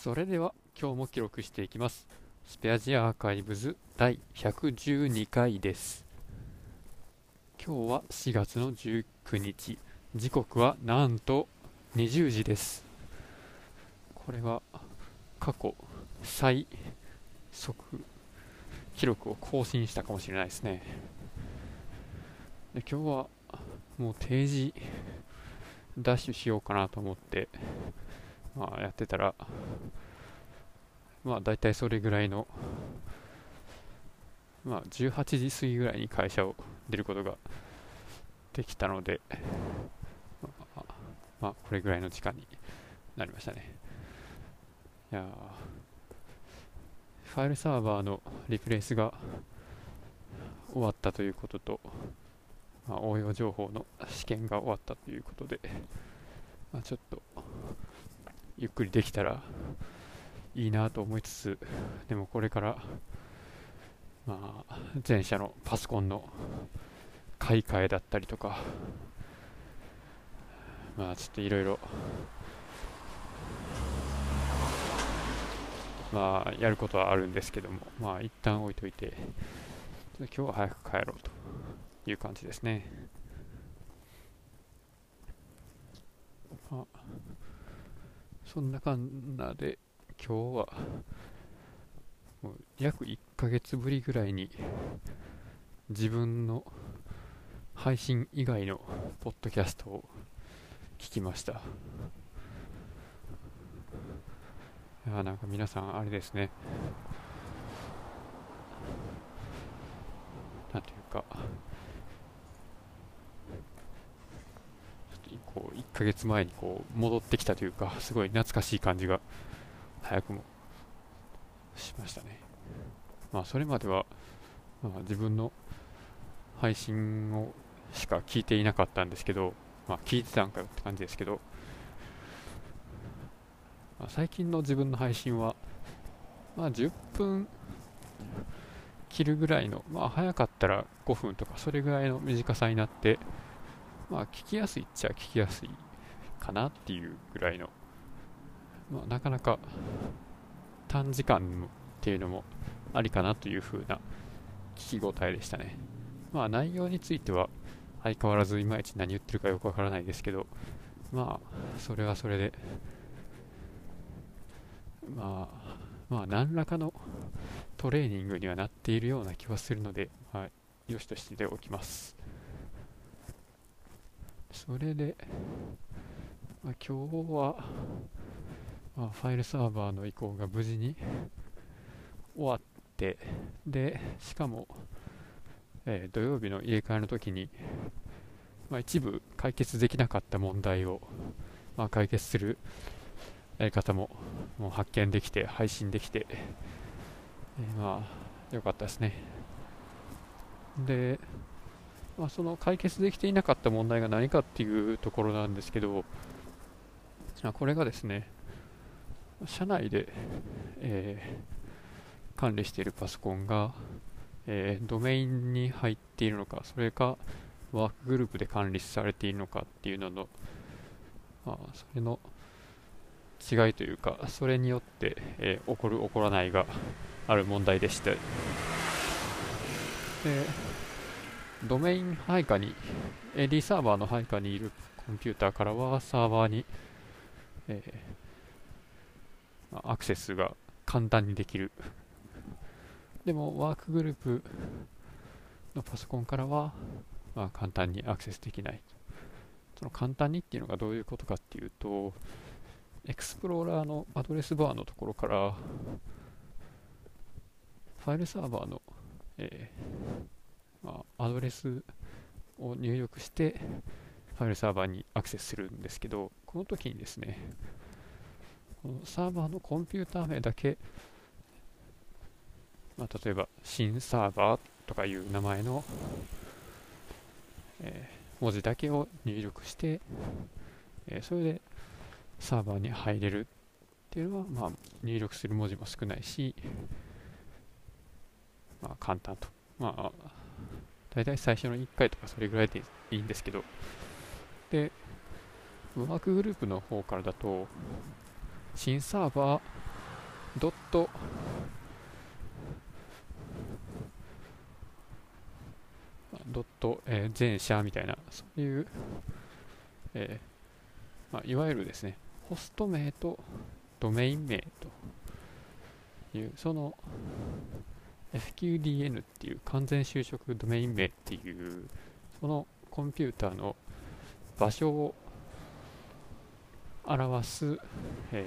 それでは今日も記録していきます。スペアジアアーカイブズ第112回です。今日は4月の19日。時刻はなんと20時です。これは過去最速記録を更新したかもしれないですね。で今日はもう定時ダッシュしようかなと思ってまあやってたらまあ大体それぐらいのまあ18時過ぎぐらいに会社を出ることができたのでまあ、まあ、これぐらいの時間になりましたね。いやファイルサーバーのリプレイスが終わったということと、まあ、応用情報の試験が終わったということで、まあ、ちょっとゆっくりできたらいいなと思いつつでもこれからまあ前社のパソコンの買い替えだったりとかまあちょっといろいろまあやることはあるんですけどもまあ一旦置いといて今日は早く帰ろうという感じですね。あそんなかんなで今日は約1ヶ月ぶりぐらいに自分の配信以外のポッドキャストを聞きました。いやなんか皆さんあれですね。なんていうかこう1ヶ月前にこう戻ってきたというかすごい懐かしい感じが早くもしましたね。まあそれまでは、まあ、自分の配信をしか聞いていなかったんですけどまあ聞いてたんかよって感じですけど、まあ、最近の自分の配信はまあ10分切るぐらいのまあ早かったら5分とかそれぐらいの短さになってまあ聞きやすいっちゃ聞きやすいかなっていうぐらいの、まあ、なかなか短時間っていうのもありかなという風な聞き応えでしたね。まあ内容については相変わらずいまいち何言ってるかよくわからないですけどまあそれはそれでまあまあ何らかのトレーニングにはなっているような気はするので、まあ、よしとしておきます。それで、まあ、今日は、まあ、ファイルサーバーの移行が無事に終わってでしかも、えー、土曜日の入れ替えの時に、まあ、一部解決できなかった問題を、まあ、解決するやり方ももう発見できて配信できて、えー、まあ良かったですね。でまあ、その解決できていなかった問題が何かっていうところなんですけど、これがですね、社内で、えー、管理しているパソコンが、えー、ドメインに入っているのか、それかワークグループで管理されているのかっていうのの、まあ、それの違いというか、それによって、えー、起こる、起こらないがある問題でして、でドメイン配下に AD サーバーの配下にいるコンピューターからはサーバーに、えー、アクセスが簡単にできる。でもワークグループのパソコンからは、まあ、簡単にアクセスできない。その簡単にっていうのがどういうことかっていうとエクスプローラーのアドレスバーのところからファイルサーバーの、えーまあ、アドレスを入力してファイルサーバーにアクセスするんですけどこの時にですねこのサーバーのコンピューター名だけ、まあ、例えば新サーバーとかいう名前の、えー、文字だけを入力して、えー、それでサーバーに入れるっていうのは、まあ、入力する文字も少ないし、まあ、簡単と。まあ大体最初の1回とかそれぐらいでいいんですけど、で、ワークグループの方からだと、新サーバードットドット、えー、全社みたいなそういう、えーまあ、いわゆるですねホスト名とドメイン名というその FQDN っていう完全就職ドメイン名っていうそのコンピューターの場所を表す、え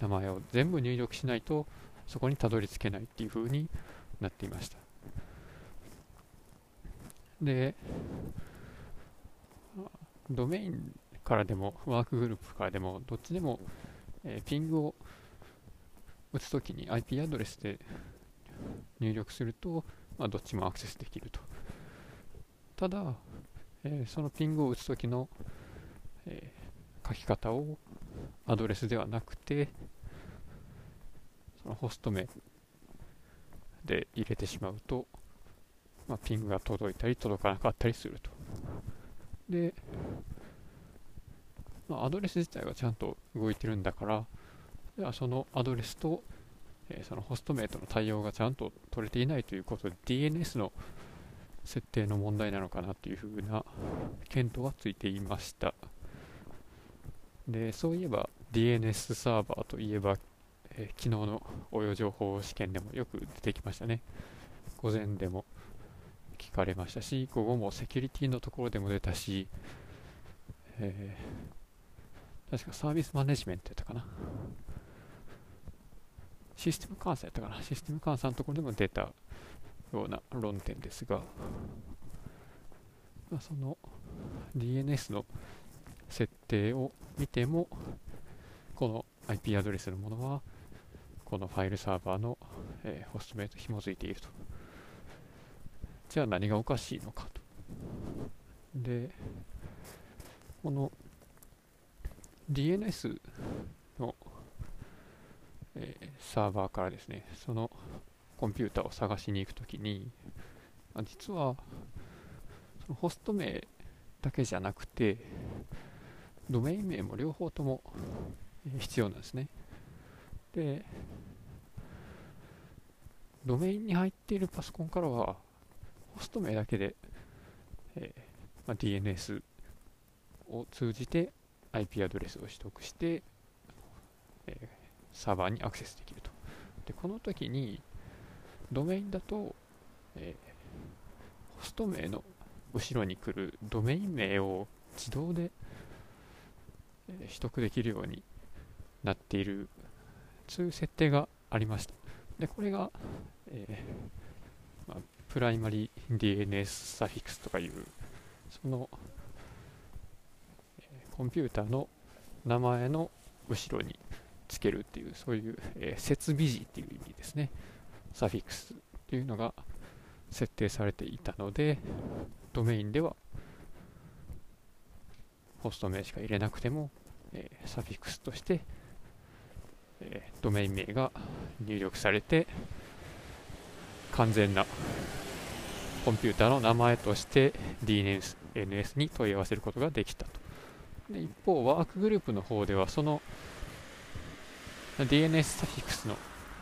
ー、名前を全部入力しないとそこにたどり着けないっていう風になっていました。でドメインからでもワークグループからでもどっちでも、えー、ピングを打つときに IP アドレスで入力すると、まあ、どっちもアクセスできると。ただ、えー、そのピングを打つときの、えー、書き方をアドレスではなくてそのホスト名で入れてしまうと、まあ、ピングが届いたり届かなかったりすると。で、まあ、アドレス自体はちゃんと動いてるんだからではそのアドレスとえ、そのホスト名との対応がちゃんと取れていないということで DNS の設定の問題なのかなというふうな検討はついていました。でそういえば DNS サーバーといえば、えー、昨日の応用情報試験でもよく出てきましたね。午前でも聞かれましたし午後もセキュリティのところでも出たし、えー、確かサービスマネジメントやったかな。システム監査やったかな、システム監査のところでも出たような論点ですが、まあ、その DNS の設定を見ても、この IP アドレスのものは、このファイルサーバーの、えー、ホスト名と紐づいていると。じゃあ何がおかしいのかと。で、この DNS のえー、サーバーからですね、そのコンピューターを探しに行くときに、あ、実は、そのホスト名だけじゃなくて、ドメイン名も両方とも必要なんですね。で、ドメインに入っているパソコンからは、ホスト名だけで、えーまあ、DNS を通じて IP アドレスを取得して、えーサーバーにアクセスできると。で、この時に、ドメインだと、えー、ホスト名の後ろに来るドメイン名を自動で、えー、取得できるようになっている、そういう設定がありました。で、これが、えー、まあ、プライマリー DNS サフィックスとかいう、その、えコンピューターの名前の後ろにつけるっていう、そういう、えー、設備時っていう意味ですね。サフィックスっていうのが設定されていたので、ドメインではホスト名しか入れなくても、えー、サフィックスとして、えー、ドメイン名が入力されて、完全なコンピューターの名前として DNS に問い合わせることができたと。で一方、ワークグループの方では、その DNS サフィックスの、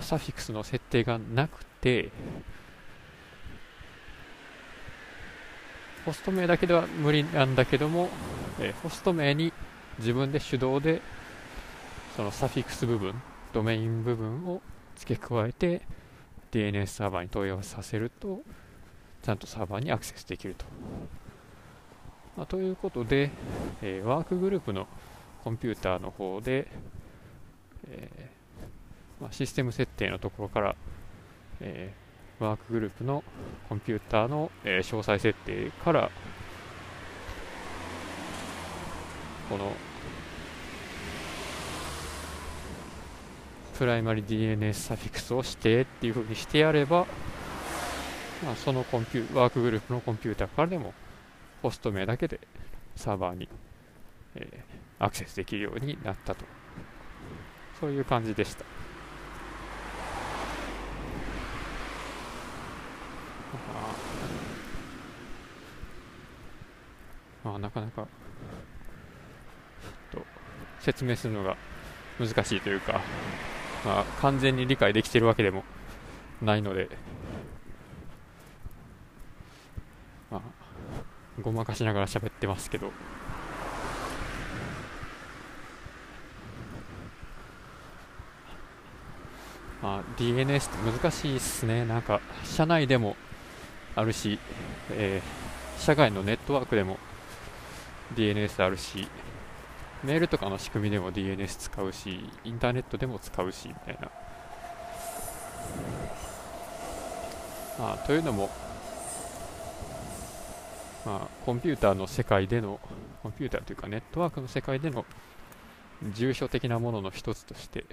サフィクスの設定がなくて、ホスト名だけでは無理なんだけども、え、ホスト名に自分で手動でそのサフィックス部分、ドメイン部分を付け加えて DNS サーバーに問い合わせさせると、ちゃんとサーバーにアクセスできると。まあ、ということで、えー、ワークグループのコンピューターの方で、えー、まあ、システム設定のところから、えー、ワークグループのコンピューターの、えー、詳細設定からこのプライマリ DNS サフィクスを指定っていうふうにしてやれば、まあ、そのコンピュワークグループのコンピューターからでもホスト名だけでサーバーに、えー、アクセスできるようになったと。そういう感じでした。まあ、なかなかと説明するのが難しいというか、まあ、完全に理解できてるわけでもないので、まあ、ごまかしながら喋ってますけど、まあ、DNS って難しいっすね。なんか、社内でもあるし、えー、社外のネットワークでも DNS あるし、メールとかの仕組みでも DNS 使うし、インターネットでも使うし、みたいな。まあ、というのも、まあ、コンピューターの世界での、コンピューターというかネットワークの世界での住所的なものの一つとして、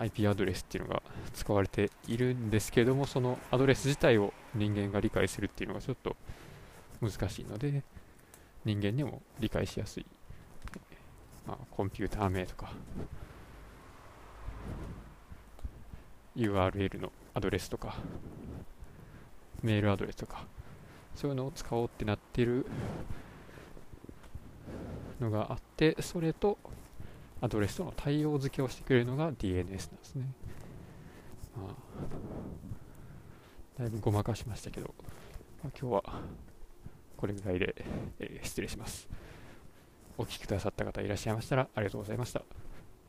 IP アドレスっていうのが使われているんですけども、そのアドレス自体を人間が理解するっていうのがちょっと難しいので、人間にも理解しやすい、まあ、コンピューター名とか、URL のアドレスとか、メールアドレスとか、そういうのを使おうってなってるのがあって、それとアドレスとの対応付けをしてくれるのが DNS なんですね。まあ、だいぶごまかしましたけど、まあ、今日はこれぐらいで、えー、失礼します。お聴きくださった方いらっしゃいましたらありがとうございました。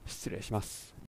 失礼します。